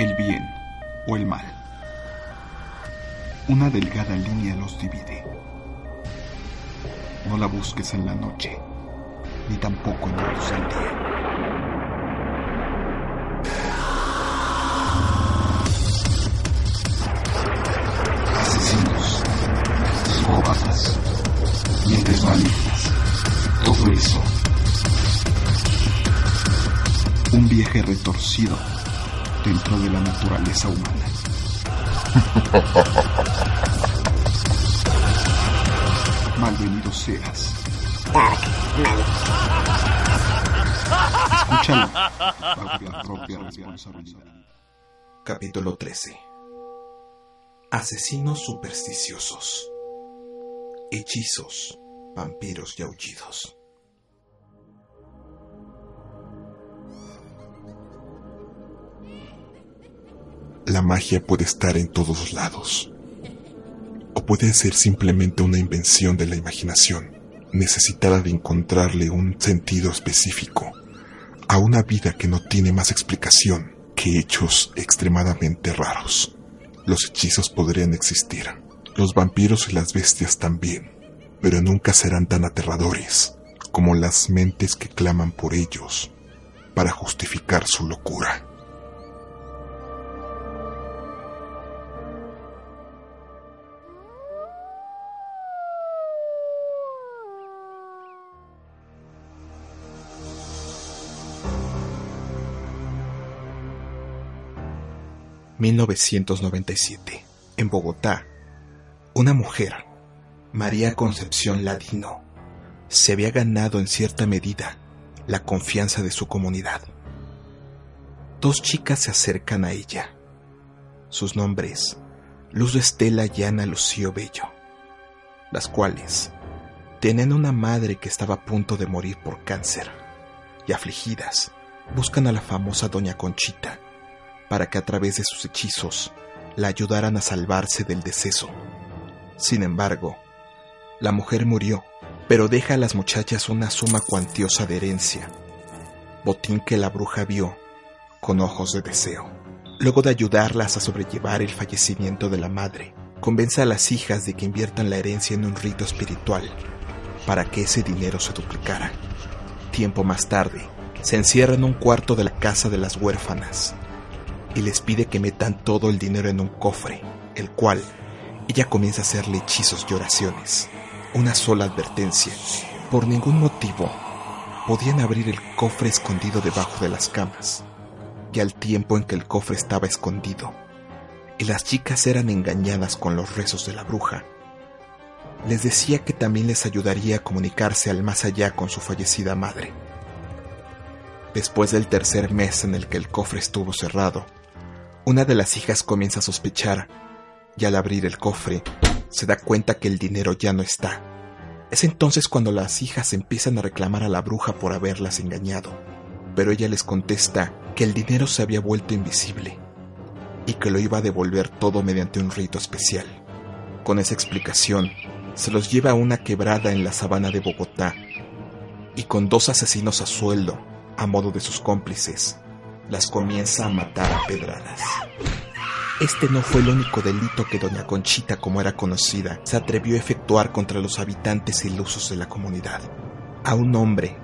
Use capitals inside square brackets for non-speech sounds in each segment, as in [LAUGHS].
El bien o el mal. Una delgada línea los divide. No la busques en la noche, ni tampoco en la luz del día. Asesinos, psicópatas, mientes malignas, todo eso. Un viaje retorcido dentro de la naturaleza humana. [LAUGHS] Malvenido seas. Escúchalo propia responsabilidad. Capítulo 13 Asesinos supersticiosos Hechizos, vampiros y aullidos La magia puede estar en todos lados. O puede ser simplemente una invención de la imaginación, necesitada de encontrarle un sentido específico a una vida que no tiene más explicación que hechos extremadamente raros. Los hechizos podrían existir, los vampiros y las bestias también, pero nunca serán tan aterradores como las mentes que claman por ellos para justificar su locura. 1997, en Bogotá, una mujer, María Concepción Ladino, se había ganado en cierta medida la confianza de su comunidad. Dos chicas se acercan a ella. Sus nombres, Luz Estela y Ana Lucio Bello, las cuales tenían una madre que estaba a punto de morir por cáncer y afligidas buscan a la famosa Doña Conchita para que a través de sus hechizos la ayudaran a salvarse del deceso. Sin embargo, la mujer murió, pero deja a las muchachas una suma cuantiosa de herencia, botín que la bruja vio con ojos de deseo. Luego de ayudarlas a sobrellevar el fallecimiento de la madre, convence a las hijas de que inviertan la herencia en un rito espiritual para que ese dinero se duplicara. Tiempo más tarde, se encierra en un cuarto de la casa de las huérfanas y les pide que metan todo el dinero en un cofre, el cual ella comienza a hacerle hechizos y oraciones. Una sola advertencia. Por ningún motivo podían abrir el cofre escondido debajo de las camas. Y al tiempo en que el cofre estaba escondido, y las chicas eran engañadas con los rezos de la bruja, les decía que también les ayudaría a comunicarse al más allá con su fallecida madre. Después del tercer mes en el que el cofre estuvo cerrado, una de las hijas comienza a sospechar y al abrir el cofre se da cuenta que el dinero ya no está. Es entonces cuando las hijas empiezan a reclamar a la bruja por haberlas engañado, pero ella les contesta que el dinero se había vuelto invisible y que lo iba a devolver todo mediante un rito especial. Con esa explicación, se los lleva a una quebrada en la sabana de Bogotá y con dos asesinos a sueldo, a modo de sus cómplices, las comienza a matar a pedradas. Este no fue el único delito que doña Conchita, como era conocida, se atrevió a efectuar contra los habitantes ilusos de la comunidad. A un hombre,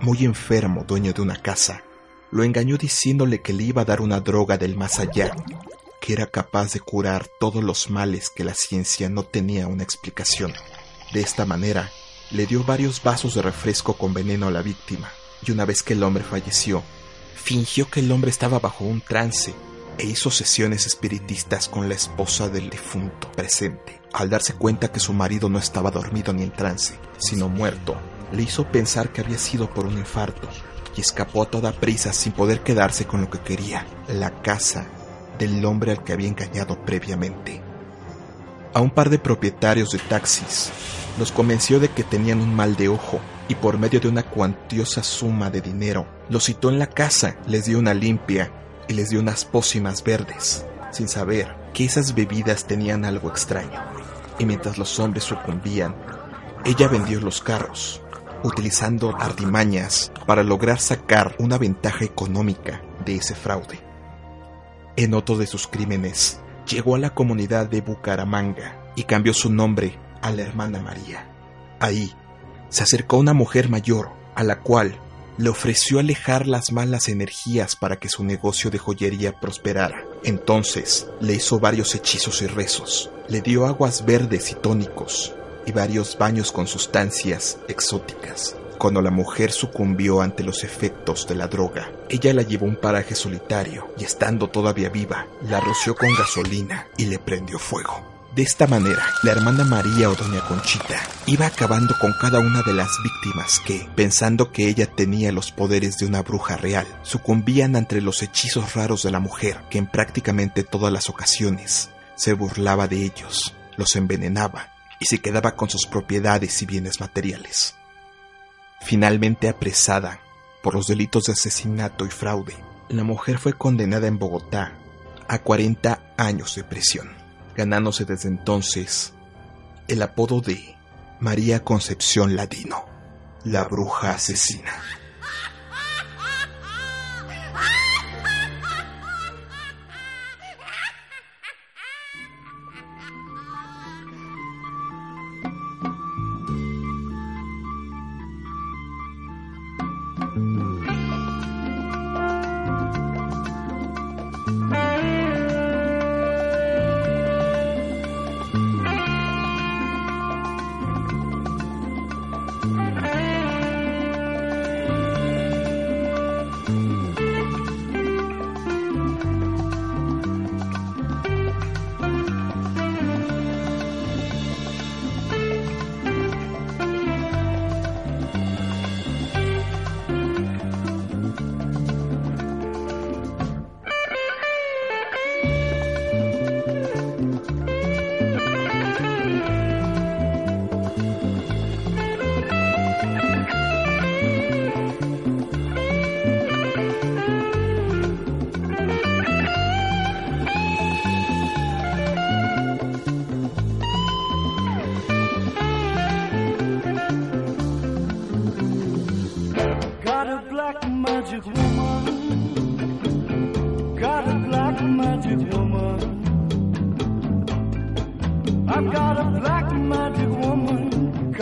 muy enfermo, dueño de una casa, lo engañó diciéndole que le iba a dar una droga del más allá, que era capaz de curar todos los males que la ciencia no tenía una explicación. De esta manera, le dio varios vasos de refresco con veneno a la víctima, y una vez que el hombre falleció, fingió que el hombre estaba bajo un trance e hizo sesiones espiritistas con la esposa del difunto presente. Al darse cuenta que su marido no estaba dormido ni en trance, sino muerto, le hizo pensar que había sido por un infarto y escapó a toda prisa sin poder quedarse con lo que quería, la casa del hombre al que había engañado previamente. A un par de propietarios de taxis los convenció de que tenían un mal de ojo y por medio de una cuantiosa suma de dinero los citó en la casa, les dio una limpia y les dio unas pócimas verdes, sin saber que esas bebidas tenían algo extraño. Y mientras los hombres sucumbían, ella vendió los carros, utilizando artimañas para lograr sacar una ventaja económica de ese fraude. En otro de sus crímenes, llegó a la comunidad de Bucaramanga y cambió su nombre a la hermana María. Ahí, se acercó una mujer mayor, a la cual le ofreció alejar las malas energías para que su negocio de joyería prosperara. Entonces le hizo varios hechizos y rezos, le dio aguas verdes y tónicos, y varios baños con sustancias exóticas. Cuando la mujer sucumbió ante los efectos de la droga, ella la llevó a un paraje solitario y estando todavía viva, la roció con gasolina y le prendió fuego. De esta manera, la hermana María o doña Conchita iba acabando con cada una de las víctimas que, pensando que ella tenía los poderes de una bruja real, sucumbían ante los hechizos raros de la mujer que en prácticamente todas las ocasiones se burlaba de ellos, los envenenaba y se quedaba con sus propiedades y bienes materiales finalmente apresada por los delitos de asesinato y fraude. La mujer fue condenada en Bogotá a 40 años de prisión, ganándose desde entonces el apodo de María Concepción Ladino, la bruja asesina.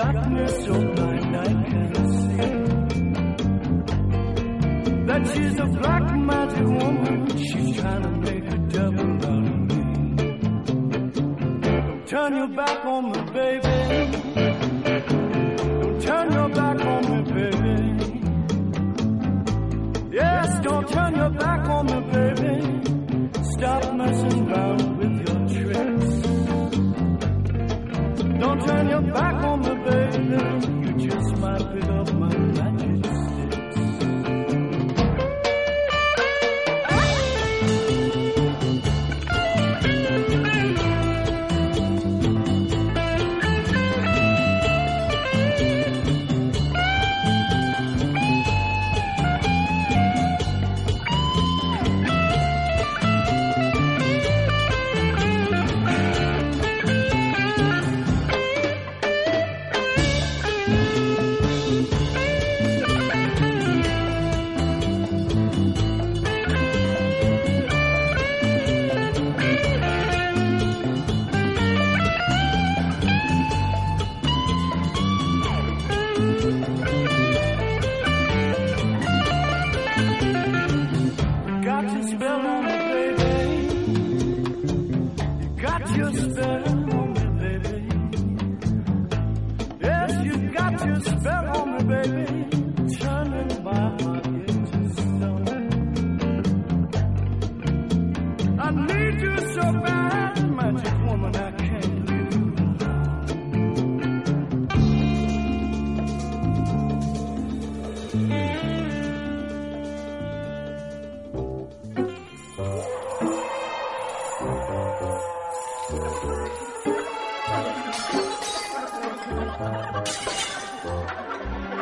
darkness of mine I can see. That she's a black magic woman. She's trying to make a devil out of me. Turn your back on me, baby. when you're back on me, baby. you just might pick up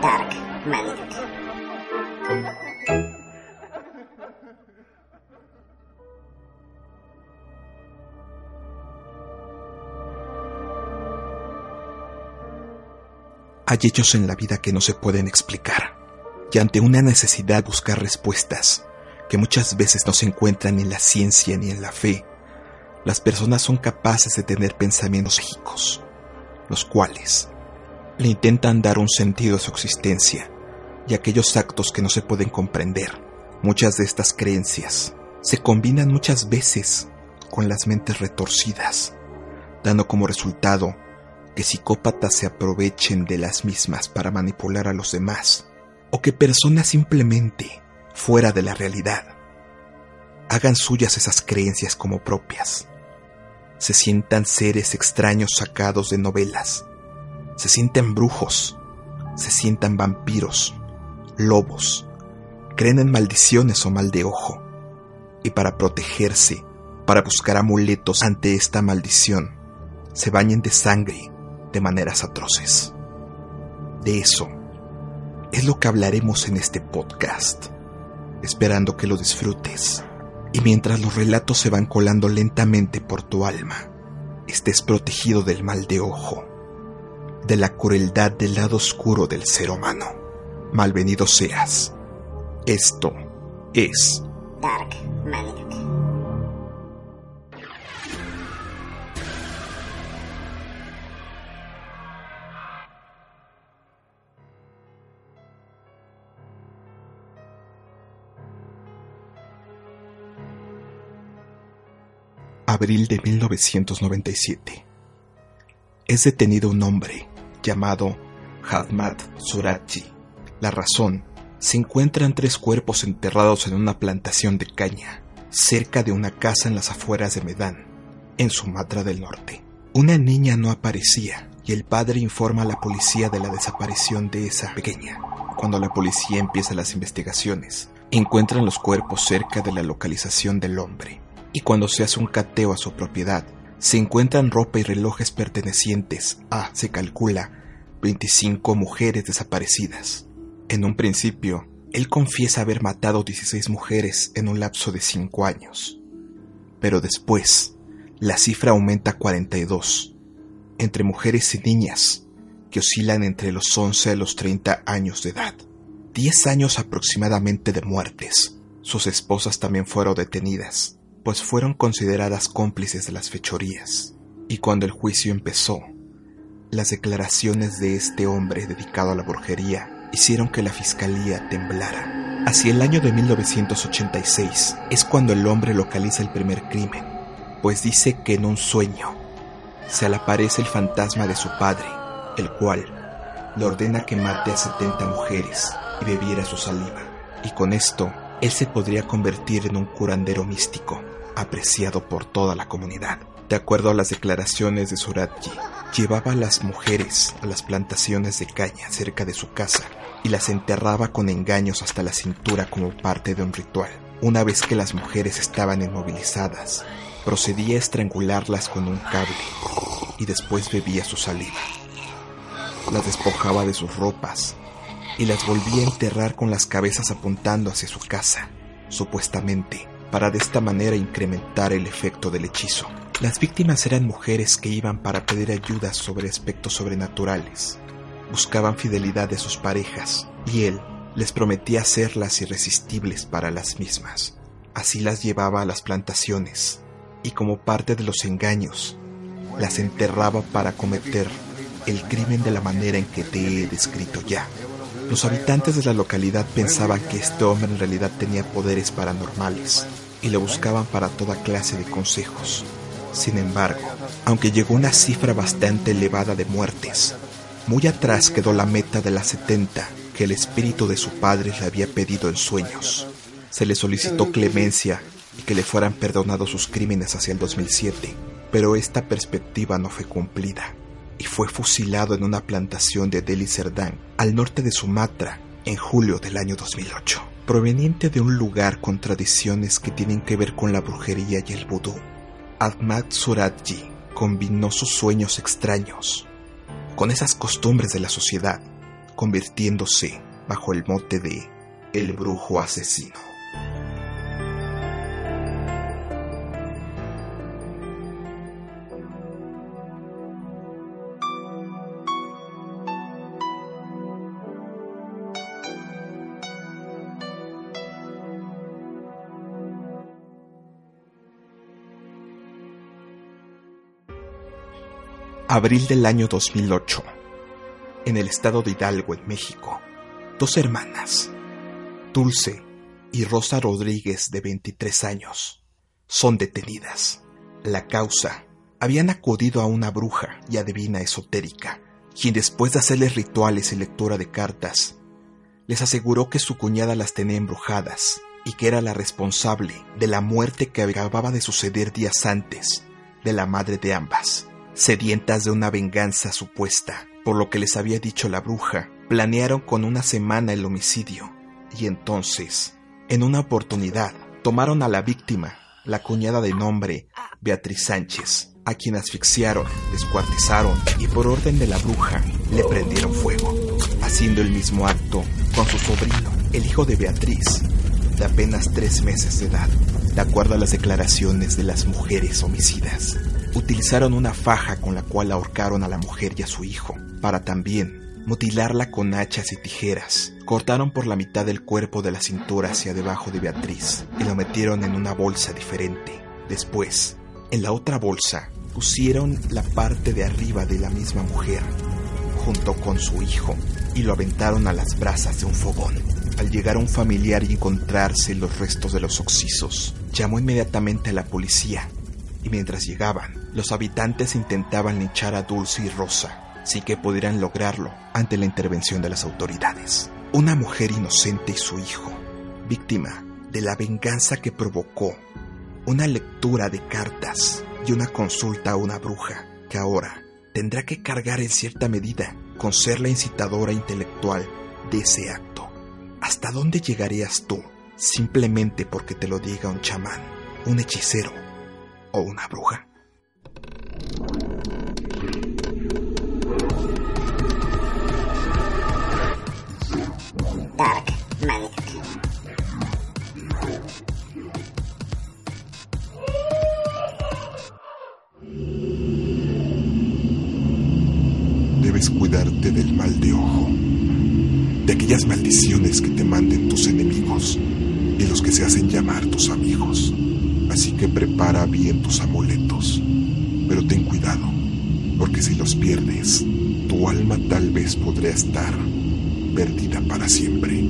Dark Hay hechos en la vida que no se pueden explicar, y ante una necesidad buscar respuestas, que muchas veces no se encuentran ni en la ciencia ni en la fe, las personas son capaces de tener pensamientos mágicos, los cuales le intentan dar un sentido a su existencia y aquellos actos que no se pueden comprender. Muchas de estas creencias se combinan muchas veces con las mentes retorcidas, dando como resultado que psicópatas se aprovechen de las mismas para manipular a los demás, o que personas simplemente, fuera de la realidad, hagan suyas esas creencias como propias, se sientan seres extraños sacados de novelas, se sienten brujos, se sientan vampiros, lobos, creen en maldiciones o mal de ojo, y para protegerse, para buscar amuletos ante esta maldición, se bañen de sangre de maneras atroces. De eso es lo que hablaremos en este podcast, esperando que lo disfrutes y mientras los relatos se van colando lentamente por tu alma, estés protegido del mal de ojo, de la crueldad del lado oscuro del ser humano. Malvenido seas. Esto es Dark abril de 1997. Es detenido un hombre llamado Hadmat Surachi. La razón, se encuentran tres cuerpos enterrados en una plantación de caña, cerca de una casa en las afueras de Medan, en Sumatra del Norte. Una niña no aparecía y el padre informa a la policía de la desaparición de esa pequeña. Cuando la policía empieza las investigaciones, encuentran los cuerpos cerca de la localización del hombre y cuando se hace un cateo a su propiedad, se encuentran ropa y relojes pertenecientes a, se calcula, 25 mujeres desaparecidas. En un principio, él confiesa haber matado 16 mujeres en un lapso de 5 años. Pero después, la cifra aumenta a 42, entre mujeres y niñas, que oscilan entre los 11 a los 30 años de edad. 10 años aproximadamente de muertes. Sus esposas también fueron detenidas pues fueron consideradas cómplices de las fechorías. Y cuando el juicio empezó, las declaraciones de este hombre dedicado a la brujería hicieron que la fiscalía temblara. Hacia el año de 1986 es cuando el hombre localiza el primer crimen, pues dice que en un sueño se le aparece el fantasma de su padre, el cual le ordena que mate a 70 mujeres y bebiera su saliva. Y con esto, él se podría convertir en un curandero místico apreciado por toda la comunidad. De acuerdo a las declaraciones de Suratji, llevaba a las mujeres a las plantaciones de caña cerca de su casa y las enterraba con engaños hasta la cintura como parte de un ritual. Una vez que las mujeres estaban inmovilizadas, procedía a estrangularlas con un cable y después bebía su saliva. Las despojaba de sus ropas y las volvía a enterrar con las cabezas apuntando hacia su casa, supuestamente para de esta manera incrementar el efecto del hechizo. Las víctimas eran mujeres que iban para pedir ayuda sobre aspectos sobrenaturales. Buscaban fidelidad de sus parejas y él les prometía hacerlas irresistibles para las mismas. Así las llevaba a las plantaciones y como parte de los engaños, las enterraba para cometer el crimen de la manera en que te he descrito ya. Los habitantes de la localidad pensaban que este hombre en realidad tenía poderes paranormales y lo buscaban para toda clase de consejos. Sin embargo, aunque llegó una cifra bastante elevada de muertes, muy atrás quedó la meta de las 70 que el espíritu de su padre le había pedido en sueños. Se le solicitó clemencia y que le fueran perdonados sus crímenes hacia el 2007, pero esta perspectiva no fue cumplida y fue fusilado en una plantación de Delhi Serdán, al norte de Sumatra, en julio del año 2008. Proveniente de un lugar con tradiciones que tienen que ver con la brujería y el vudú, Ahmad Suratji combinó sus sueños extraños con esas costumbres de la sociedad, convirtiéndose bajo el mote de el brujo asesino. Abril del año 2008. En el estado de Hidalgo, en México, dos hermanas, Dulce y Rosa Rodríguez, de 23 años, son detenidas. La causa, habían acudido a una bruja y adivina esotérica, quien después de hacerles rituales y lectura de cartas, les aseguró que su cuñada las tenía embrujadas y que era la responsable de la muerte que acababa de suceder días antes de la madre de ambas sedientas de una venganza supuesta. Por lo que les había dicho la bruja, planearon con una semana el homicidio. Y entonces, en una oportunidad, tomaron a la víctima, la cuñada de nombre Beatriz Sánchez, a quien asfixiaron, descuartizaron y por orden de la bruja le prendieron fuego, haciendo el mismo acto con su sobrino, el hijo de Beatriz, de apenas tres meses de edad, de acuerdo a las declaraciones de las mujeres homicidas utilizaron una faja con la cual ahorcaron a la mujer y a su hijo, para también mutilarla con hachas y tijeras. Cortaron por la mitad del cuerpo de la cintura hacia debajo de Beatriz y lo metieron en una bolsa diferente. Después, en la otra bolsa, pusieron la parte de arriba de la misma mujer, junto con su hijo, y lo aventaron a las brasas de un fogón. Al llegar un familiar y encontrarse los restos de los oxisos, llamó inmediatamente a la policía y mientras llegaban, los habitantes intentaban linchar a Dulce y Rosa, sin que pudieran lograrlo ante la intervención de las autoridades. Una mujer inocente y su hijo, víctima de la venganza que provocó una lectura de cartas y una consulta a una bruja, que ahora tendrá que cargar en cierta medida con ser la incitadora intelectual de ese acto. ¿Hasta dónde llegarías tú simplemente porque te lo diga un chamán, un hechicero o una bruja. Dark Debes cuidarte del mal de ojo, de aquellas maldiciones que te manden tus enemigos y los que se hacen llamar tus amigos así que prepara bien tus amuletos. Pero ten cuidado, porque si los pierdes, tu alma tal vez podría estar perdida para siempre.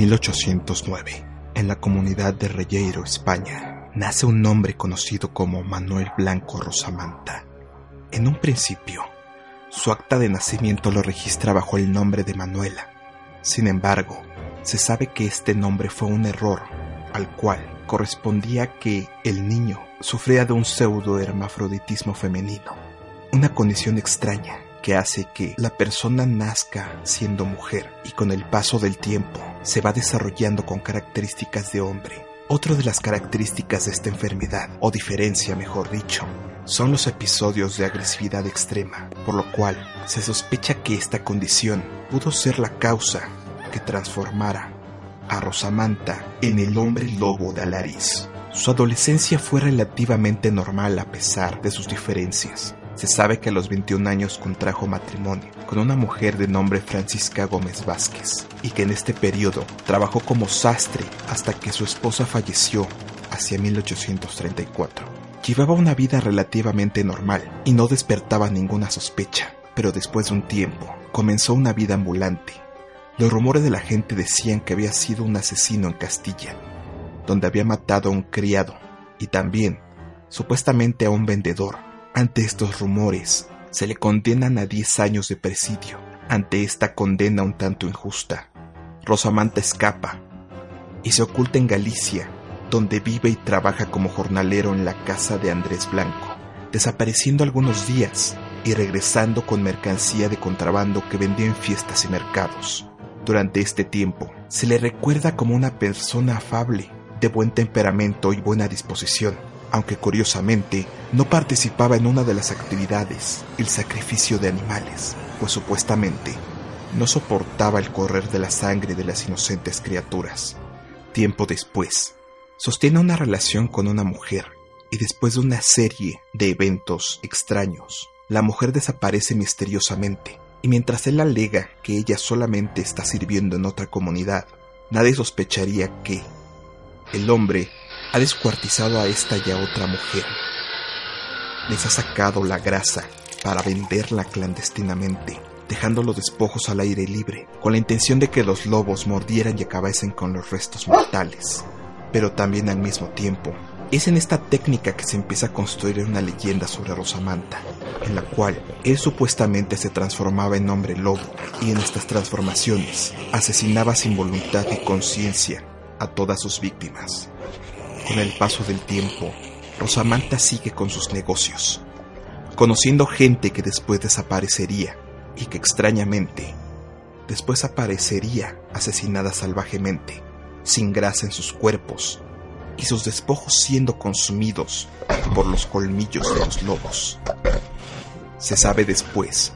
1809, en la comunidad de Reyeiro, España, nace un hombre conocido como Manuel Blanco Rosamanta. En un principio, su acta de nacimiento lo registra bajo el nombre de Manuela. Sin embargo, se sabe que este nombre fue un error, al cual correspondía que el niño sufría de un pseudo-hermafroditismo femenino, una condición extraña que hace que la persona nazca siendo mujer y con el paso del tiempo se va desarrollando con características de hombre. Otra de las características de esta enfermedad, o diferencia mejor dicho, son los episodios de agresividad extrema, por lo cual se sospecha que esta condición pudo ser la causa que transformara a Rosamanta en el hombre lobo de Alaris. Su adolescencia fue relativamente normal a pesar de sus diferencias. Se sabe que a los 21 años contrajo matrimonio con una mujer de nombre Francisca Gómez Vázquez y que en este periodo trabajó como sastre hasta que su esposa falleció hacia 1834. Llevaba una vida relativamente normal y no despertaba ninguna sospecha, pero después de un tiempo comenzó una vida ambulante. Los rumores de la gente decían que había sido un asesino en Castilla, donde había matado a un criado y también, supuestamente, a un vendedor ante estos rumores, se le condenan a 10 años de presidio. Ante esta condena un tanto injusta, Rosamanta escapa y se oculta en Galicia, donde vive y trabaja como jornalero en la casa de Andrés Blanco, desapareciendo algunos días y regresando con mercancía de contrabando que vendía en fiestas y mercados. Durante este tiempo, se le recuerda como una persona afable, de buen temperamento y buena disposición, aunque curiosamente no participaba en una de las actividades, el sacrificio de animales, pues supuestamente no soportaba el correr de la sangre de las inocentes criaturas. Tiempo después, sostiene una relación con una mujer y después de una serie de eventos extraños, la mujer desaparece misteriosamente y mientras él alega que ella solamente está sirviendo en otra comunidad, nadie sospecharía que el hombre ha descuartizado a esta y a otra mujer. Les ha sacado la grasa para venderla clandestinamente, dejando los despojos al aire libre, con la intención de que los lobos mordieran y acabasen con los restos mortales. Pero también al mismo tiempo, es en esta técnica que se empieza a construir una leyenda sobre Rosamanta, en la cual él supuestamente se transformaba en hombre lobo y en estas transformaciones asesinaba sin voluntad y conciencia a todas sus víctimas. Con el paso del tiempo, Rosamanta sigue con sus negocios, conociendo gente que después desaparecería y que extrañamente después aparecería asesinada salvajemente, sin grasa en sus cuerpos y sus despojos siendo consumidos por los colmillos de los lobos. Se sabe después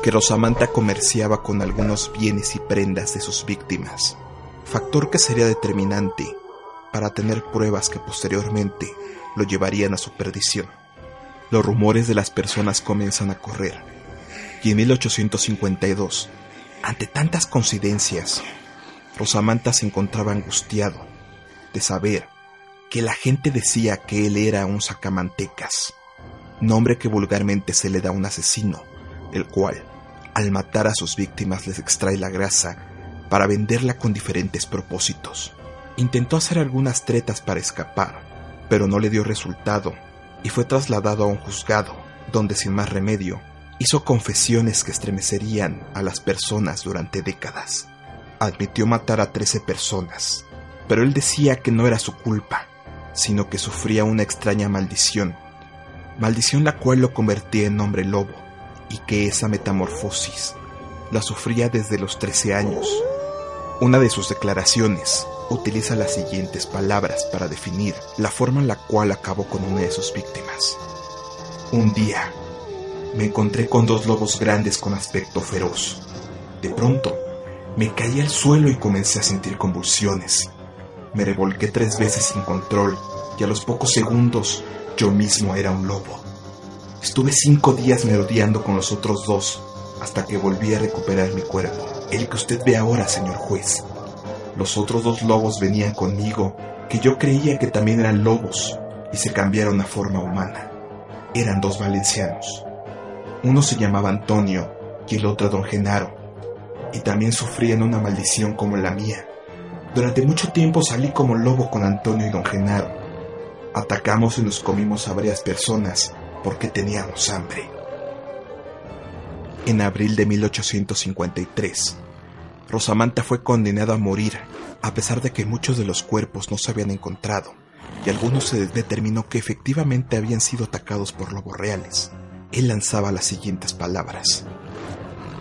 que Rosamanta comerciaba con algunos bienes y prendas de sus víctimas, factor que sería determinante para tener pruebas que posteriormente lo llevarían a su perdición. Los rumores de las personas comienzan a correr, y en 1852, ante tantas coincidencias, Rosamanta se encontraba angustiado de saber que la gente decía que él era un sacamantecas, nombre que vulgarmente se le da a un asesino, el cual, al matar a sus víctimas, les extrae la grasa para venderla con diferentes propósitos. Intentó hacer algunas tretas para escapar, pero no le dio resultado y fue trasladado a un juzgado, donde sin más remedio hizo confesiones que estremecerían a las personas durante décadas. Admitió matar a 13 personas, pero él decía que no era su culpa, sino que sufría una extraña maldición, maldición la cual lo convertía en hombre lobo, y que esa metamorfosis la sufría desde los 13 años. Una de sus declaraciones utiliza las siguientes palabras para definir la forma en la cual acabó con una de sus víctimas. Un día, me encontré con dos lobos grandes con aspecto feroz. De pronto, Me caí al suelo y comencé a sentir convulsiones. Me revolqué tres veces sin control y a los pocos segundos yo mismo era un lobo. Estuve cinco días merodeando con los otros dos hasta que volví a recuperar mi cuerpo, el que usted ve ahora, señor juez. Los otros dos lobos venían conmigo, que yo creía que también eran lobos, y se cambiaron a forma humana. Eran dos valencianos. Uno se llamaba Antonio y el otro Don Genaro, y también sufrían una maldición como la mía. Durante mucho tiempo salí como lobo con Antonio y Don Genaro. Atacamos y nos comimos a varias personas porque teníamos hambre. En abril de 1853, Rosamanta fue condenada a morir, a pesar de que muchos de los cuerpos no se habían encontrado, y algunos se determinó que efectivamente habían sido atacados por lobos reales. Él lanzaba las siguientes palabras.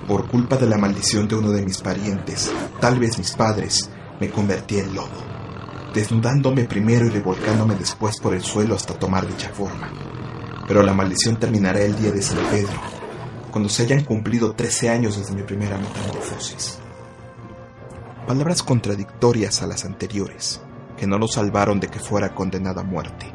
Por culpa de la maldición de uno de mis parientes, tal vez mis padres, me convertí en lobo, desnudándome primero y revolcándome después por el suelo hasta tomar dicha forma. Pero la maldición terminará el día de San Pedro, cuando se hayan cumplido 13 años desde mi primera metamorfosis. Palabras contradictorias a las anteriores, que no lo salvaron de que fuera condenada a muerte.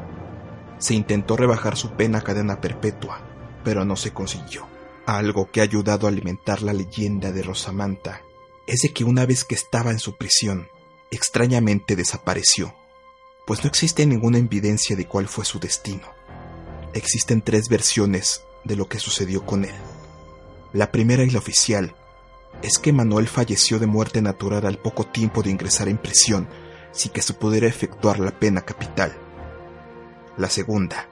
Se intentó rebajar su pena a cadena perpetua, pero no se consiguió. Algo que ha ayudado a alimentar la leyenda de Rosamanta es de que una vez que estaba en su prisión, extrañamente desapareció, pues no existe ninguna evidencia de cuál fue su destino. Existen tres versiones de lo que sucedió con él. La primera y la oficial es que Manuel falleció de muerte natural al poco tiempo de ingresar en prisión sin que se pudiera efectuar la pena capital. La segunda,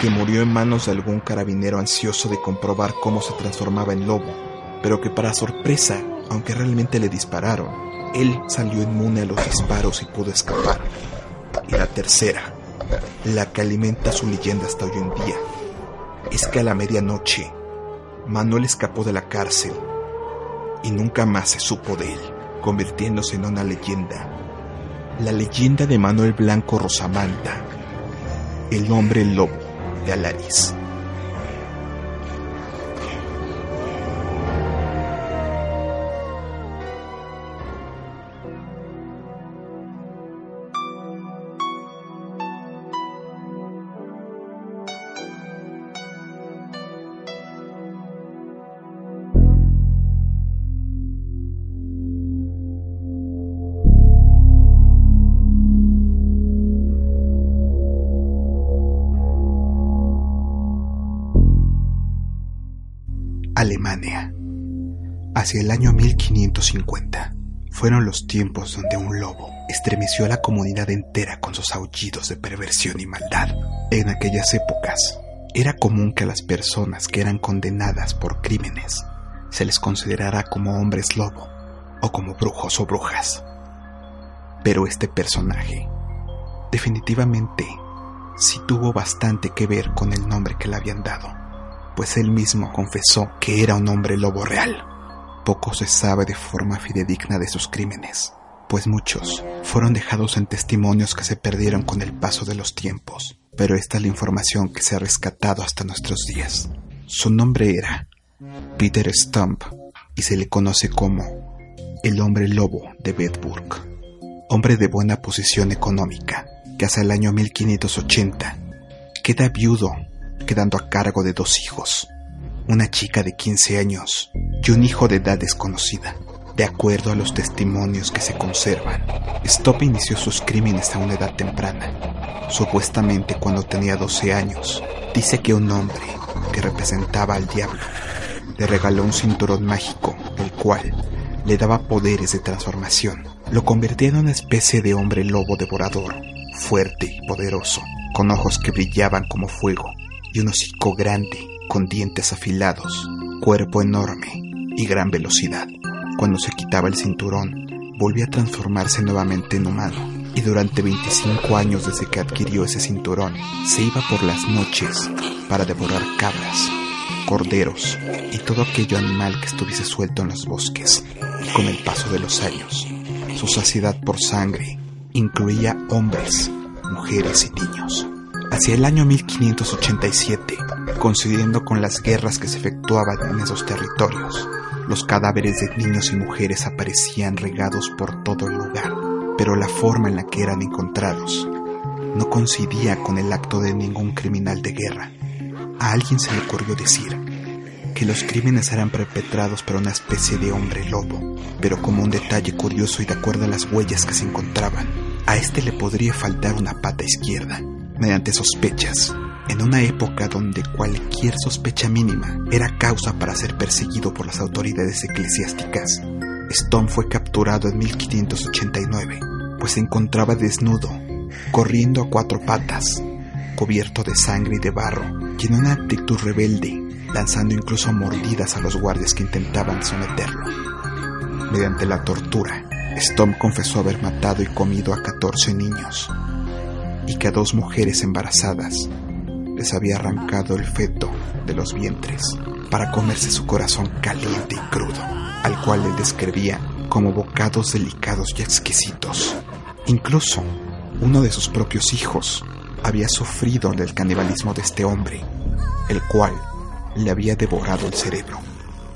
que murió en manos de algún carabinero ansioso de comprobar cómo se transformaba en lobo, pero que para sorpresa, aunque realmente le dispararon, él salió inmune a los disparos y pudo escapar. Y la tercera, la que alimenta su leyenda hasta hoy en día, es que a la medianoche Manuel escapó de la cárcel y nunca más se supo de él, convirtiéndose en una leyenda. La leyenda de Manuel Blanco Rosamanta, el hombre lobo de Alaris. Alemania. Hacia el año 1550 fueron los tiempos donde un lobo estremeció a la comunidad entera con sus aullidos de perversión y maldad. En aquellas épocas era común que a las personas que eran condenadas por crímenes se les considerara como hombres lobo o como brujos o brujas. Pero este personaje definitivamente sí tuvo bastante que ver con el nombre que le habían dado pues él mismo confesó que era un hombre lobo real. Poco se sabe de forma fidedigna de sus crímenes, pues muchos fueron dejados en testimonios que se perdieron con el paso de los tiempos, pero esta es la información que se ha rescatado hasta nuestros días. Su nombre era Peter Stump y se le conoce como el hombre lobo de Bedburg, hombre de buena posición económica, que hasta el año 1580 queda viudo quedando a cargo de dos hijos, una chica de 15 años y un hijo de edad desconocida. De acuerdo a los testimonios que se conservan, Stop inició sus crímenes a una edad temprana. Supuestamente cuando tenía 12 años, dice que un hombre que representaba al diablo le regaló un cinturón mágico, el cual le daba poderes de transformación. Lo convertía en una especie de hombre lobo devorador, fuerte y poderoso, con ojos que brillaban como fuego y un hocico grande con dientes afilados, cuerpo enorme y gran velocidad. Cuando se quitaba el cinturón, volvía a transformarse nuevamente en humano y durante 25 años desde que adquirió ese cinturón, se iba por las noches para devorar cabras, corderos y todo aquello animal que estuviese suelto en los bosques. Y con el paso de los años, su saciedad por sangre incluía hombres, mujeres y niños hacia el año 1587, coincidiendo con las guerras que se efectuaban en esos territorios. Los cadáveres de niños y mujeres aparecían regados por todo el lugar, pero la forma en la que eran encontrados no coincidía con el acto de ningún criminal de guerra. A alguien se le ocurrió decir que los crímenes eran perpetrados por una especie de hombre lobo, pero como un detalle curioso y de acuerdo a las huellas que se encontraban, a este le podría faltar una pata izquierda. Mediante sospechas, en una época donde cualquier sospecha mínima era causa para ser perseguido por las autoridades eclesiásticas, Stone fue capturado en 1589, pues se encontraba desnudo, corriendo a cuatro patas, cubierto de sangre y de barro, y en una actitud rebelde, lanzando incluso mordidas a los guardias que intentaban someterlo. Mediante la tortura, Stone confesó haber matado y comido a 14 niños, y que a dos mujeres embarazadas les había arrancado el feto de los vientres para comerse su corazón caliente y crudo, al cual él describía como bocados delicados y exquisitos. Incluso uno de sus propios hijos había sufrido del canibalismo de este hombre, el cual le había devorado el cerebro.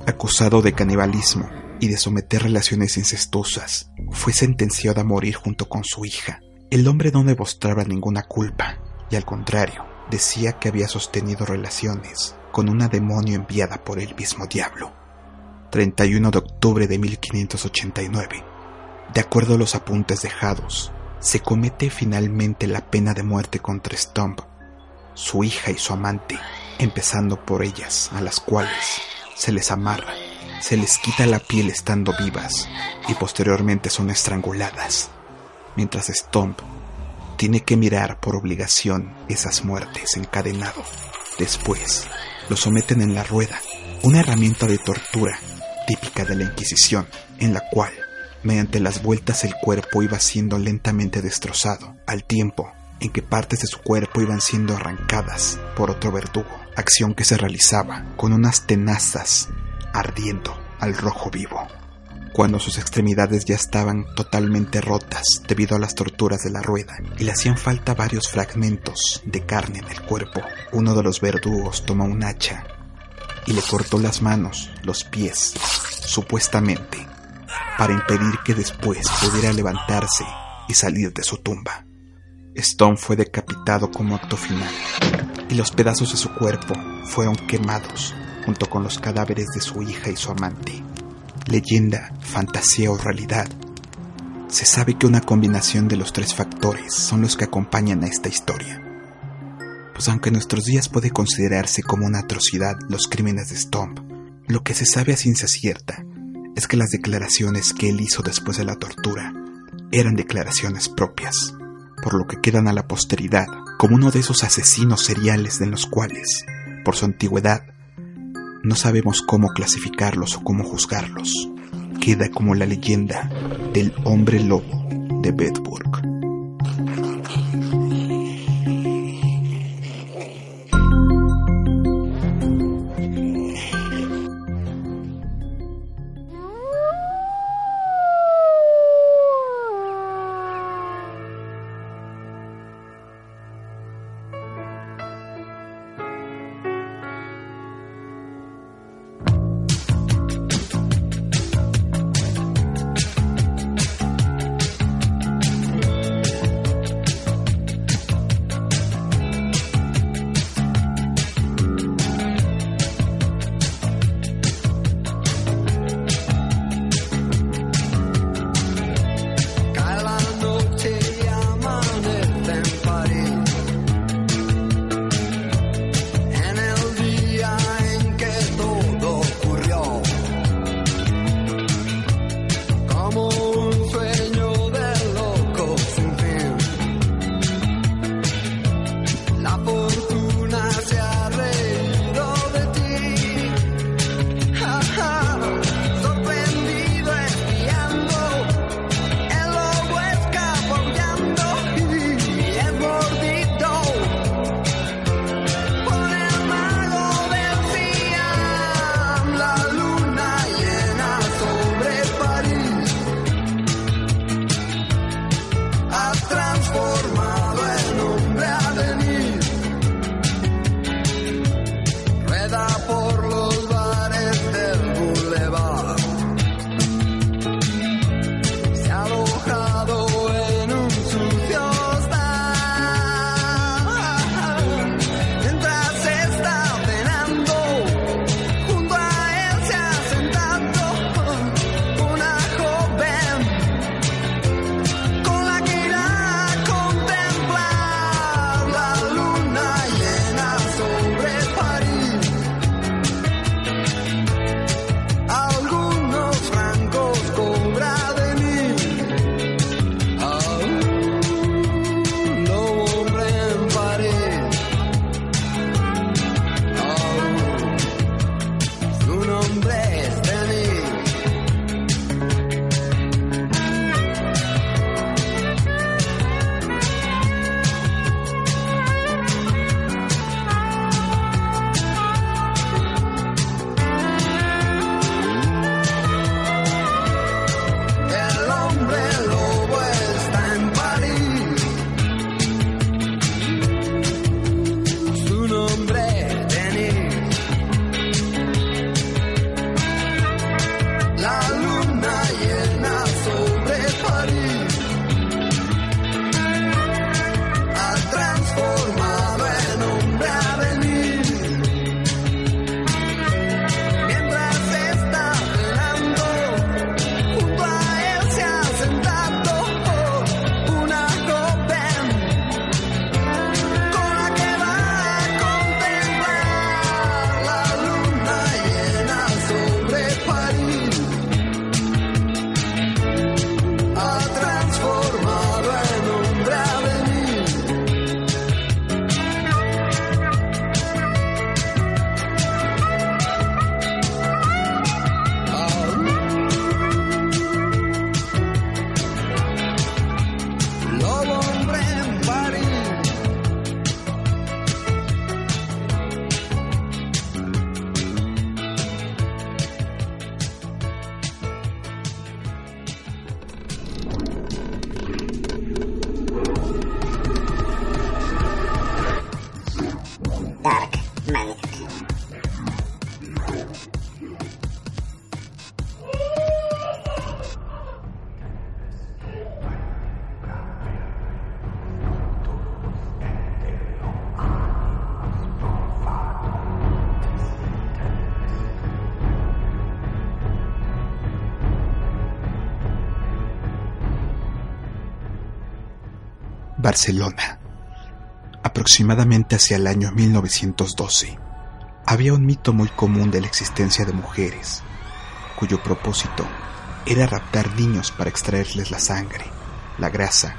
Acusado de canibalismo y de someter relaciones incestuosas, fue sentenciado a morir junto con su hija. El hombre no demostraba ninguna culpa y al contrario, decía que había sostenido relaciones con una demonio enviada por el mismo diablo. 31 de octubre de 1589. De acuerdo a los apuntes dejados, se comete finalmente la pena de muerte contra Stump, su hija y su amante, empezando por ellas, a las cuales se les amarra, se les quita la piel estando vivas y posteriormente son estranguladas, mientras Stump tiene que mirar por obligación esas muertes encadenado. Después, lo someten en la rueda, una herramienta de tortura típica de la Inquisición, en la cual, mediante las vueltas, el cuerpo iba siendo lentamente destrozado, al tiempo en que partes de su cuerpo iban siendo arrancadas por otro verdugo, acción que se realizaba con unas tenazas ardiendo al rojo vivo. Cuando sus extremidades ya estaban totalmente rotas debido a las torturas de la rueda y le hacían falta varios fragmentos de carne en el cuerpo, uno de los verdugos tomó un hacha y le cortó las manos, los pies, supuestamente, para impedir que después pudiera levantarse y salir de su tumba. Stone fue decapitado como acto final y los pedazos de su cuerpo fueron quemados junto con los cadáveres de su hija y su amante. Leyenda, fantasía o realidad. Se sabe que una combinación de los tres factores son los que acompañan a esta historia. Pues aunque en nuestros días puede considerarse como una atrocidad los crímenes de Stomp, lo que se sabe a ciencia cierta es que las declaraciones que él hizo después de la tortura eran declaraciones propias, por lo que quedan a la posteridad como uno de esos asesinos seriales de los cuales, por su antigüedad, no sabemos cómo clasificarlos o cómo juzgarlos. Queda como la leyenda del hombre lobo de Bedburg. Barcelona. Aproximadamente hacia el año 1912, había un mito muy común de la existencia de mujeres, cuyo propósito era raptar niños para extraerles la sangre, la grasa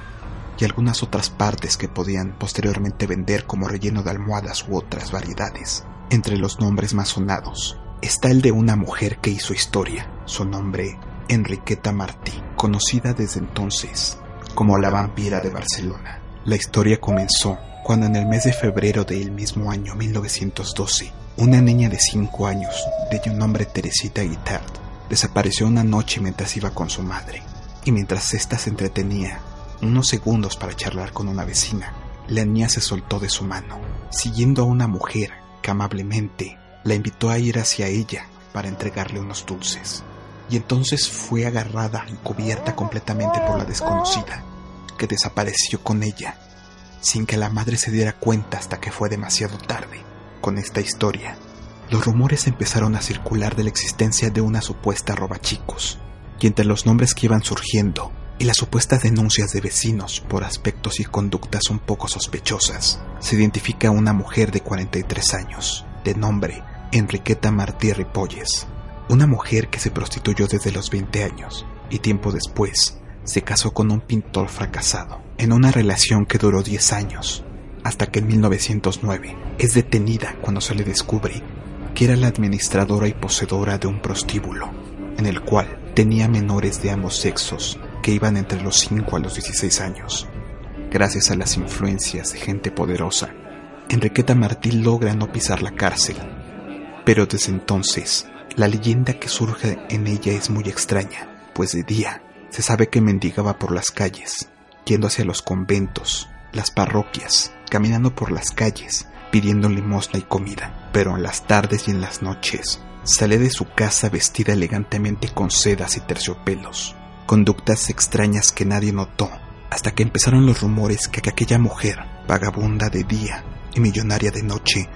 y algunas otras partes que podían posteriormente vender como relleno de almohadas u otras variedades. Entre los nombres más sonados está el de una mujer que hizo historia, su nombre Enriqueta Martí, conocida desde entonces como la vampira de Barcelona. La historia comenzó cuando en el mes de febrero del mismo año 1912, una niña de 5 años, de nombre Teresita Guitart, desapareció una noche mientras iba con su madre, y mientras ésta se entretenía unos segundos para charlar con una vecina, la niña se soltó de su mano, siguiendo a una mujer que amablemente la invitó a ir hacia ella para entregarle unos dulces. Y entonces fue agarrada y cubierta completamente por la desconocida, que desapareció con ella, sin que la madre se diera cuenta hasta que fue demasiado tarde. Con esta historia, los rumores empezaron a circular de la existencia de una supuesta robachicos, y entre los nombres que iban surgiendo y las supuestas denuncias de vecinos por aspectos y conductas un poco sospechosas, se identifica una mujer de 43 años, de nombre Enriqueta Martí Ripolles, una mujer que se prostituyó desde los 20 años y tiempo después se casó con un pintor fracasado, en una relación que duró 10 años, hasta que en 1909 es detenida cuando se le descubre que era la administradora y poseedora de un prostíbulo, en el cual tenía menores de ambos sexos que iban entre los 5 a los 16 años. Gracias a las influencias de gente poderosa, Enriqueta Martí logra no pisar la cárcel, pero desde entonces la leyenda que surge en ella es muy extraña, pues de día se sabe que mendigaba por las calles, yendo hacia los conventos, las parroquias, caminando por las calles, pidiendo limosna y comida, pero en las tardes y en las noches sale de su casa vestida elegantemente con sedas y terciopelos, conductas extrañas que nadie notó, hasta que empezaron los rumores que aquella mujer, vagabunda de día y millonaria de noche,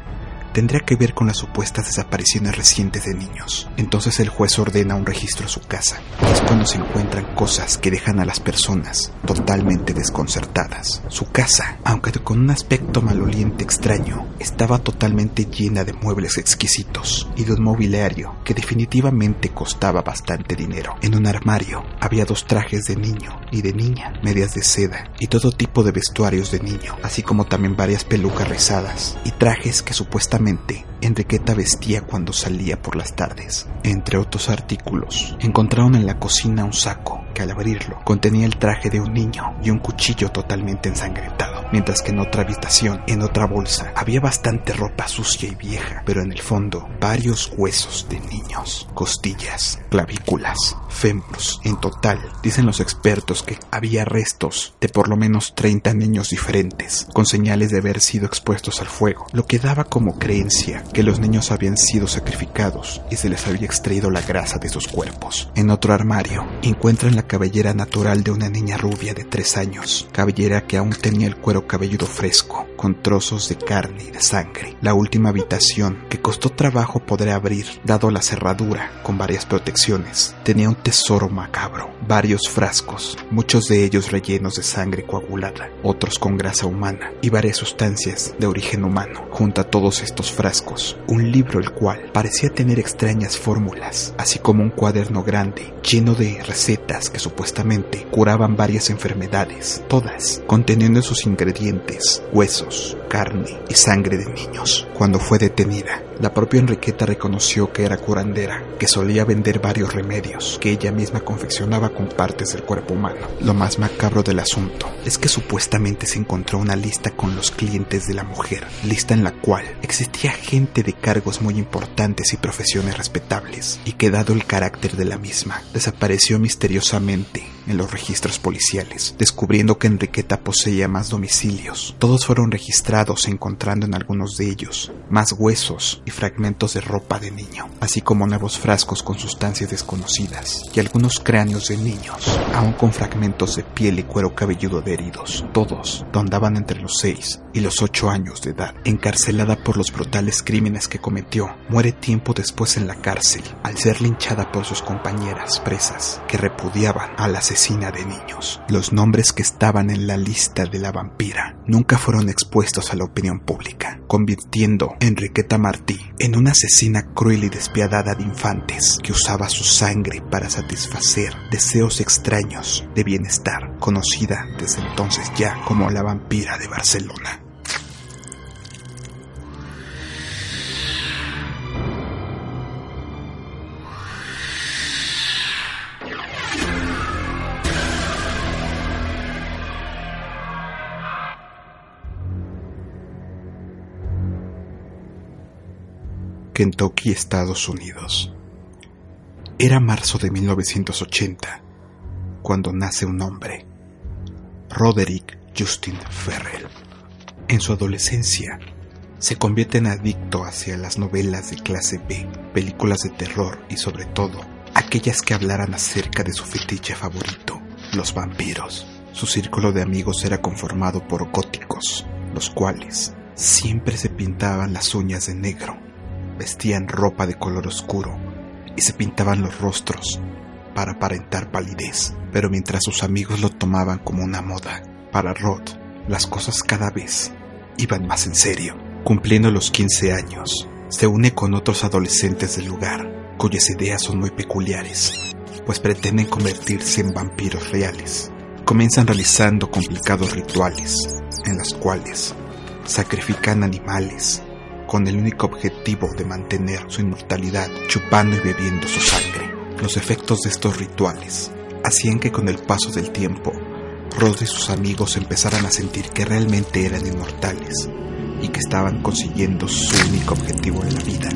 tendría que ver con las supuestas desapariciones recientes de niños. Entonces el juez ordena un registro a su casa. Es cuando se encuentran cosas que dejan a las personas totalmente desconcertadas. Su casa, aunque con un aspecto maloliente extraño, estaba totalmente llena de muebles exquisitos y de un mobiliario que definitivamente costaba bastante dinero. En un armario había dos trajes de niño y de niña, medias de seda y todo tipo de vestuarios de niño, así como también varias pelucas rizadas y trajes que supuestamente inmediatamente. Enriqueta vestía cuando salía por las tardes. Entre otros artículos, encontraron en la cocina un saco que al abrirlo contenía el traje de un niño y un cuchillo totalmente ensangrentado, mientras que en otra habitación, en otra bolsa, había bastante ropa sucia y vieja, pero en el fondo varios huesos de niños, costillas, clavículas, fémurs. En total, dicen los expertos que había restos de por lo menos 30 niños diferentes, con señales de haber sido expuestos al fuego, lo que daba como creencia que los niños habían sido sacrificados y se les había extraído la grasa de sus cuerpos. En otro armario, encuentran la cabellera natural de una niña rubia de 3 años, cabellera que aún tenía el cuero cabelludo fresco, con trozos de carne y de sangre. La última habitación, que costó trabajo poder abrir, dado la cerradura, con varias protecciones, tenía un tesoro macabro, varios frascos, muchos de ellos rellenos de sangre coagulada, otros con grasa humana y varias sustancias de origen humano. Junto a todos estos frascos, un libro el cual parecía tener extrañas fórmulas, así como un cuaderno grande lleno de recetas que supuestamente curaban varias enfermedades, todas conteniendo en sus ingredientes huesos, carne y sangre de niños. Cuando fue detenida, la propia Enriqueta reconoció que era curandera, que solía vender varios remedios que ella misma confeccionaba con partes del cuerpo humano. Lo más macabro del asunto es que supuestamente se encontró una lista con los clientes de la mujer, lista en la cual existía gente de cargos muy importantes y profesiones respetables, y que dado el carácter de la misma, desapareció misteriosamente en los registros policiales, descubriendo que Enriqueta poseía más domicilios. Todos fueron registrados encontrando en algunos de ellos más huesos y fragmentos de ropa de niño, así como nuevos frascos con sustancias desconocidas y algunos cráneos de niños, aún con fragmentos de piel y cuero cabelludo de heridos, todos rondaban entre los 6 y los 8 años de edad. Encarcelada por los brutales crímenes que cometió, muere tiempo después en la cárcel al ser linchada por sus compañeras presas que repudiaban a la asesina de niños. Los nombres que estaban en la lista de la vampira nunca fueron expuestos a la opinión pública, convirtiendo a Enriqueta Martí en una asesina cruel y despiadada de infantes que usaba su sangre para satisfacer deseos extraños de bienestar, conocida desde entonces ya como la vampira de Barcelona. Kentucky, Estados Unidos. Era marzo de 1980 cuando nace un hombre, Roderick Justin Ferrell. En su adolescencia, se convierte en adicto hacia las novelas de clase B, películas de terror y sobre todo aquellas que hablaran acerca de su fetiche favorito, los vampiros. Su círculo de amigos era conformado por góticos, los cuales siempre se pintaban las uñas de negro vestían ropa de color oscuro y se pintaban los rostros para aparentar palidez, pero mientras sus amigos lo tomaban como una moda, para Rod las cosas cada vez iban más en serio. Cumpliendo los 15 años, se une con otros adolescentes del lugar, cuyas ideas son muy peculiares, pues pretenden convertirse en vampiros reales. Comienzan realizando complicados rituales, en los cuales sacrifican animales con el único objetivo de mantener su inmortalidad, chupando y bebiendo su sangre. Los efectos de estos rituales hacían que con el paso del tiempo, Rod y sus amigos empezaran a sentir que realmente eran inmortales y que estaban consiguiendo su único objetivo en la vida,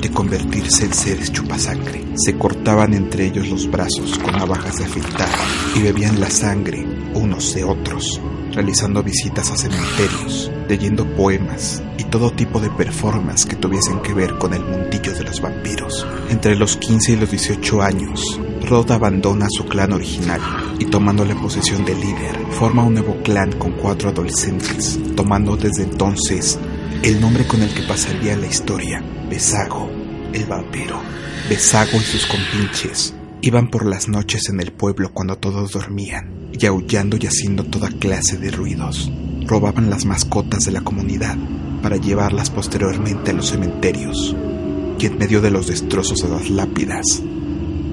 de convertirse en seres chupasangre. Se cortaban entre ellos los brazos con navajas de afeitar y bebían la sangre unos de otros, realizando visitas a cementerios, leyendo poemas y todo tipo de performance que tuviesen que ver con el mundillo de los vampiros. Entre los 15 y los 18 años, Rod abandona su clan original y tomando la posición de líder, forma un nuevo clan con cuatro adolescentes, tomando desde entonces el nombre con el que pasaría la historia, Besago, el vampiro. Besago y sus compinches iban por las noches en el pueblo cuando todos dormían, y aullando y haciendo toda clase de ruidos. Robaban las mascotas de la comunidad para llevarlas posteriormente a los cementerios, y en medio de los destrozos de las lápidas,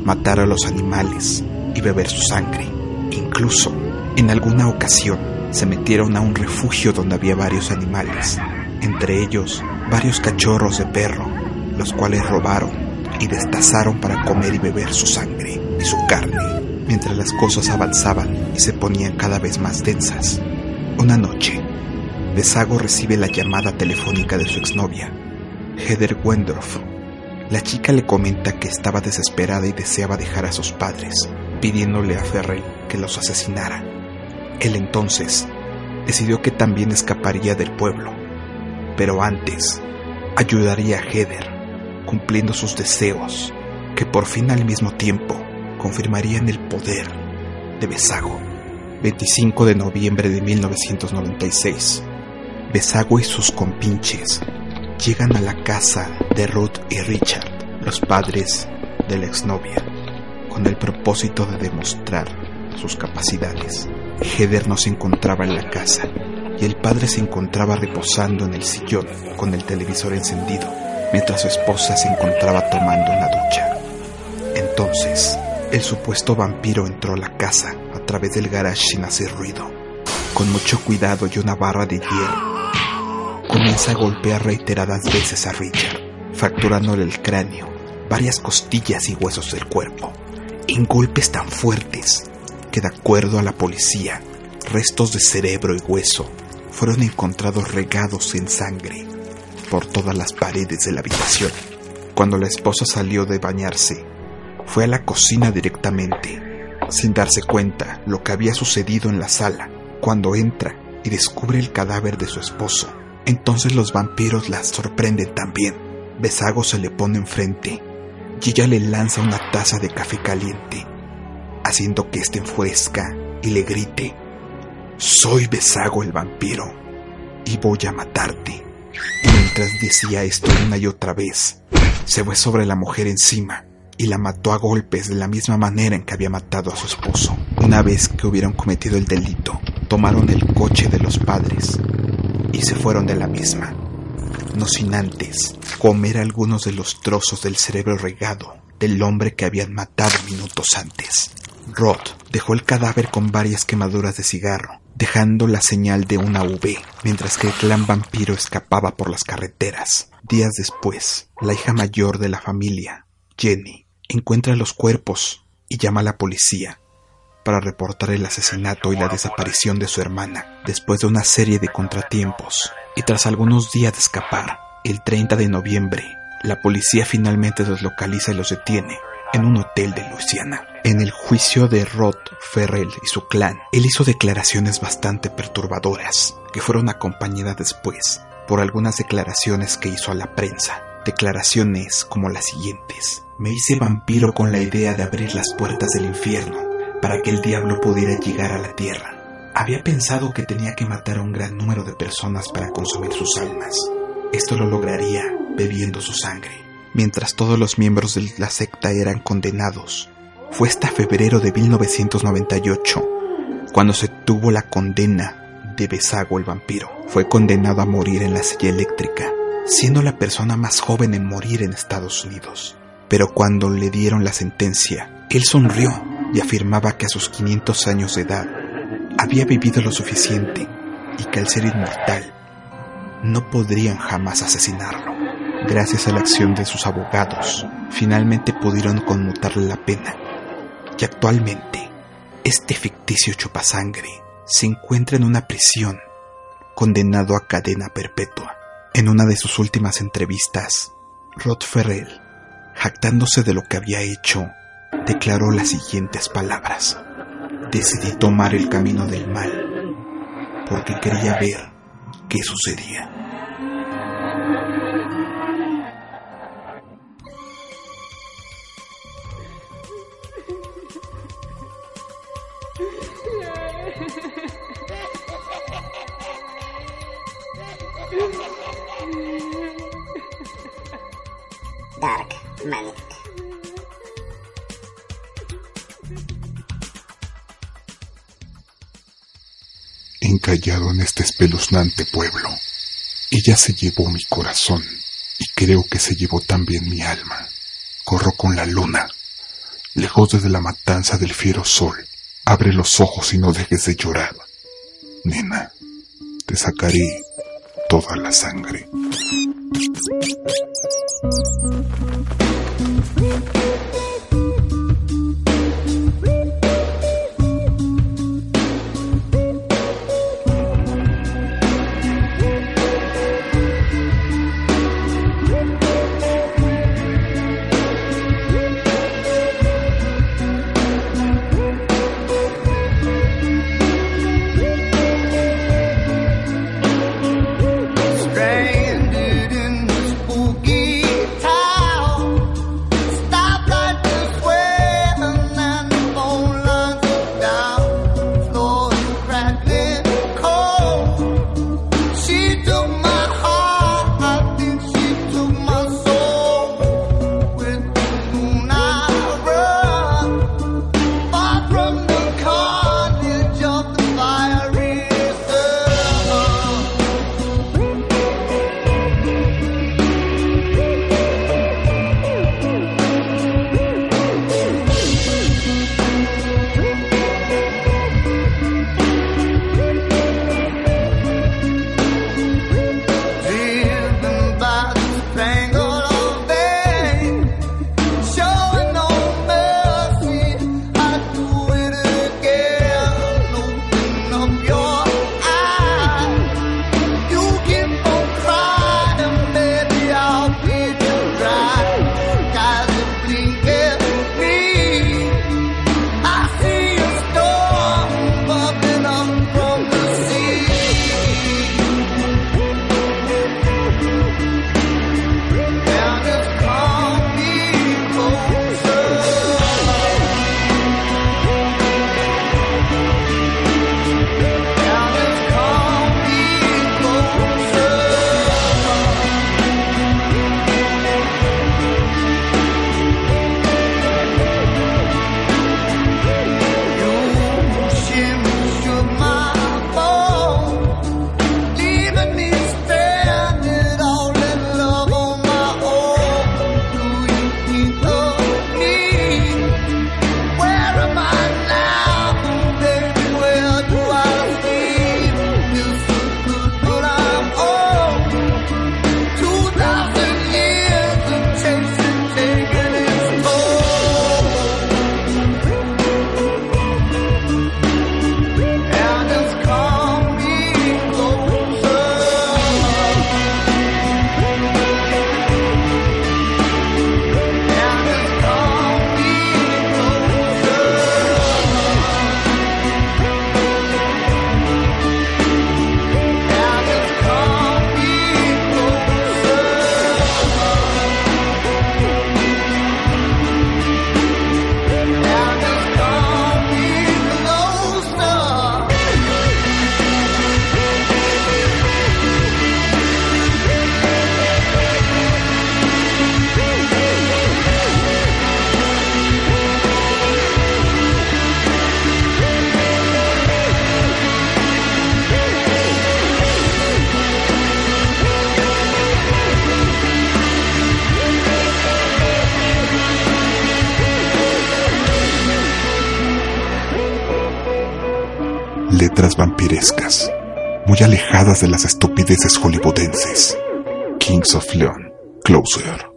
matar a los animales y beber su sangre. Incluso, en alguna ocasión, se metieron a un refugio donde había varios animales, entre ellos varios cachorros de perro, los cuales robaron y destazaron para comer y beber su sangre y su carne, mientras las cosas avanzaban y se ponían cada vez más densas. Una noche, Besago recibe la llamada telefónica de su exnovia, Heather Wendorf. La chica le comenta que estaba desesperada y deseaba dejar a sus padres, pidiéndole a Ferrell que los asesinara. Él entonces decidió que también escaparía del pueblo, pero antes ayudaría a Heather, cumpliendo sus deseos, que por fin al mismo tiempo confirmarían el poder de Besago. 25 de noviembre de 1996. Besago y sus compinches llegan a la casa de Ruth y Richard, los padres de la exnovia, con el propósito de demostrar sus capacidades. Heather no se encontraba en la casa y el padre se encontraba reposando en el sillón con el televisor encendido, mientras su esposa se encontraba tomando una ducha. Entonces, el supuesto vampiro entró a la casa a través del garage sin hacer ruido. Con mucho cuidado y una barra de hierro, comienza a golpear reiteradas veces a Richard, fracturándole el cráneo, varias costillas y huesos del cuerpo, en golpes tan fuertes que de acuerdo a la policía, restos de cerebro y hueso fueron encontrados regados en sangre por todas las paredes de la habitación. Cuando la esposa salió de bañarse, fue a la cocina directamente, sin darse cuenta lo que había sucedido en la sala, cuando entra y descubre el cadáver de su esposo, Entonces los vampiros la sorprenden también. Besago se le pone enfrente y ella le lanza una taza de café caliente, haciendo que éste enfurezca y le grite, soy Besago el vampiro y voy a matarte. Mientras decía esto una y otra vez, se fue sobre la mujer encima y la mató a golpes de la misma manera en que había matado a su esposo. Una vez que hubieron cometido el delito, tomaron el coche de los padres y se fueron de la misma, no sin antes comer algunos de los trozos del cerebro regado del hombre que habían matado minutos antes. Roth dejó el cadáver con varias quemaduras de cigarro, dejando la señal de una V, mientras que el clan vampiro escapaba por las carreteras. Días después, la hija mayor de la familia, Jenny, encuentra los cuerpos y llama a la policía para reportar el asesinato y la desaparición de su hermana, después de una serie de contratiempos, y tras algunos días de escapar, el 30 de noviembre, la policía finalmente los localiza y los detiene en un hotel de Luisiana. En el juicio de Rod Ferrell y su clan, él hizo declaraciones bastante perturbadoras, que fueron acompañadas después por algunas declaraciones que hizo a la prensa. Declaraciones como las siguientes. Me hice vampiro con la idea de abrir las puertas del infierno para que el diablo pudiera llegar a la tierra. Había pensado que tenía que matar a un gran número de personas para consumir sus almas. Esto lo lograría bebiendo su sangre mientras todos los miembros de la secta eran condenados. Fue hasta febrero de 1998 cuando se tuvo la condena de Besago el vampiro. Fue condenado a morir en la silla eléctrica, siendo la persona más joven en morir en Estados Unidos. Pero cuando le dieron la sentencia, él sonrió y afirmaba que a sus 500 años de edad había vivido lo suficiente y que al ser inmortal no podrían jamás asesinarlo gracias a la acción de sus abogados, finalmente pudieron conmutarle la pena. Y actualmente, este ficticio chupasangre se encuentra en una prisión, condenado a cadena perpetua. En una de sus últimas entrevistas, Rod Ferrell, jactándose de lo que había hecho, declaró las siguientes palabras. Decidí tomar el camino del mal porque quería ver qué sucedía. Dark. Encallado en este espeluznante pueblo, ella se llevó mi corazón y creo que se llevó también mi alma. Corro con la luna, lejos desde la matanza del fiero sol. Abre los ojos y no dejes de llorar. Nena, te sacaré toda la sangre. De las estupideces hollywoodenses. Kings of Leon, Closer.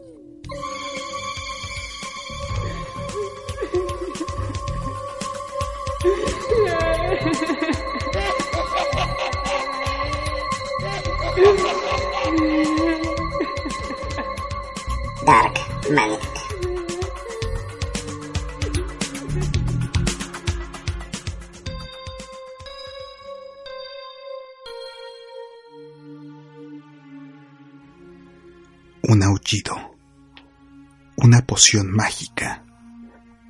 Mágica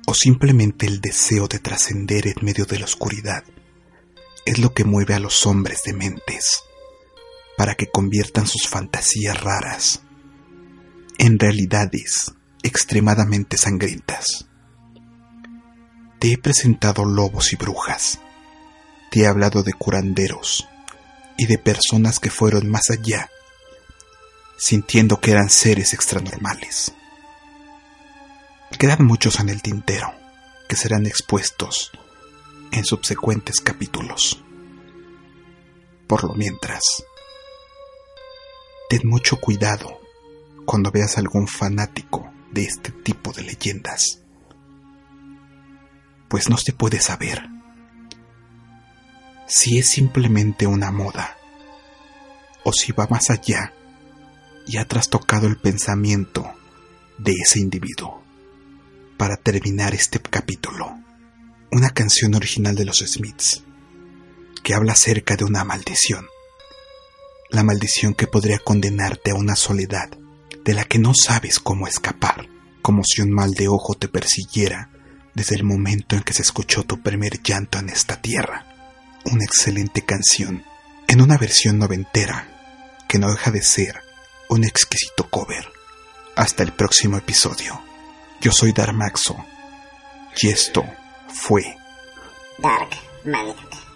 o simplemente el deseo de trascender en medio de la oscuridad es lo que mueve a los hombres de mentes para que conviertan sus fantasías raras en realidades extremadamente sangrientas. Te he presentado lobos y brujas, te he hablado de curanderos y de personas que fueron más allá, sintiendo que eran seres extranormales. Quedan muchos en el tintero que serán expuestos en subsecuentes capítulos. Por lo mientras, ten mucho cuidado cuando veas algún fanático de este tipo de leyendas, pues no se puede saber si es simplemente una moda o si va más allá y ha trastocado el pensamiento de ese individuo. Para terminar este capítulo, una canción original de los Smiths que habla acerca de una maldición. La maldición que podría condenarte a una soledad de la que no sabes cómo escapar, como si un mal de ojo te persiguiera desde el momento en que se escuchó tu primer llanto en esta tierra. Una excelente canción, en una versión noventera, que no deja de ser un exquisito cover. Hasta el próximo episodio. Yo soy Darmaxo y esto fue Dark Magic.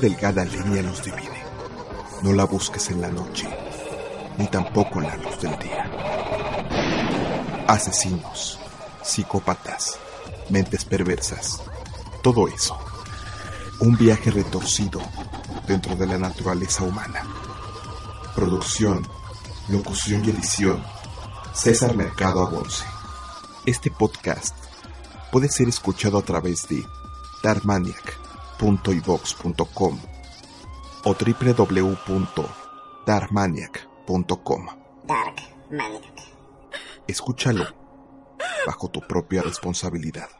Delgada línea los divide. No la busques en la noche, ni tampoco en la luz del día. Asesinos, psicópatas, mentes perversas, todo eso. Un viaje retorcido dentro de la naturaleza humana. Producción, locución y edición. César Mercado Agonce. Este podcast puede ser escuchado a través de darmaniac.ivox.com o www.darmaniac.com. Dark Maniac. Escúchalo bajo tu propia responsabilidad.